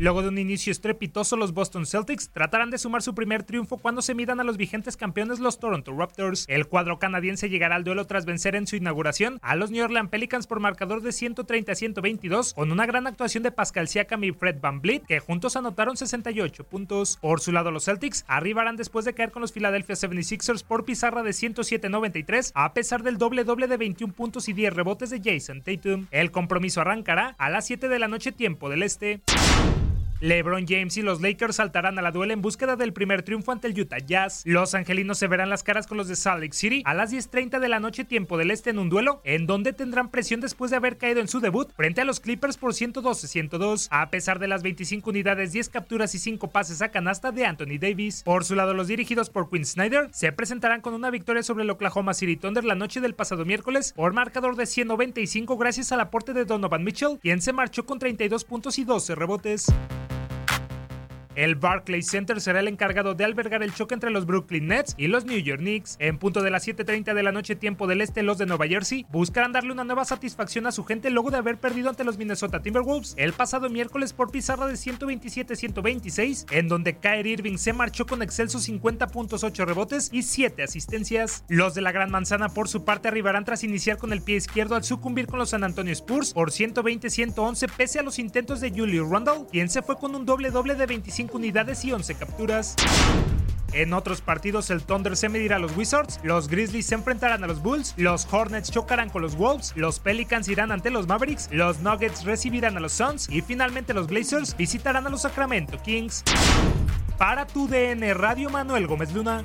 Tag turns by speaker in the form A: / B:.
A: Luego de un inicio estrepitoso, los Boston Celtics tratarán de sumar su primer triunfo cuando se midan a los vigentes campeones, los Toronto Raptors. El cuadro canadiense llegará al duelo tras vencer en su inauguración a los New Orleans Pelicans por marcador de 130 a 122, con una gran actuación de Pascal Siakam y Fred Van Vliet, que juntos anotaron 68 puntos. Por su lado, los Celtics arribarán después de caer con los Philadelphia 76ers por pizarra de 107-93, a pesar del doble doble de 21 puntos y 10 rebotes de Jason Tatum. El compromiso arrancará a las 7 de la noche tiempo del este. LeBron James y los Lakers saltarán a la duela en búsqueda del primer triunfo ante el Utah Jazz. Los angelinos se verán las caras con los de Salt Lake City a las 10:30 de la noche tiempo del este en un duelo en donde tendrán presión después de haber caído en su debut frente a los Clippers por 112-102 a pesar de las 25 unidades, 10 capturas y 5 pases a canasta de Anthony Davis. Por su lado, los dirigidos por Quinn Snyder se presentarán con una victoria sobre el Oklahoma City Thunder la noche del pasado miércoles por marcador de 195 gracias al aporte de Donovan Mitchell, quien se marchó con 32 puntos y 12 rebotes. El Barclays Center será el encargado de albergar el choque entre los Brooklyn Nets y los New York Knicks. En punto de las 7:30 de la noche tiempo del este, los de Nueva Jersey buscarán darle una nueva satisfacción a su gente luego de haber perdido ante los Minnesota Timberwolves el pasado miércoles por pizarra de 127-126, en donde Kyrie Irving se marchó con excelsos 50 puntos, 8 rebotes y 7 asistencias. Los de la Gran Manzana por su parte arribarán tras iniciar con el pie izquierdo al sucumbir con los San Antonio Spurs por 120-111 pese a los intentos de Julius Randle, quien se fue con un doble doble de 25 unidades y 11 capturas. En otros partidos, el Thunder se medirá a los Wizards, los Grizzlies se enfrentarán a los Bulls, los Hornets chocarán con los Wolves, los Pelicans irán ante los Mavericks, los Nuggets recibirán a los Suns y finalmente los Blazers visitarán a los Sacramento Kings. Para tu DN Radio Manuel Gómez Luna.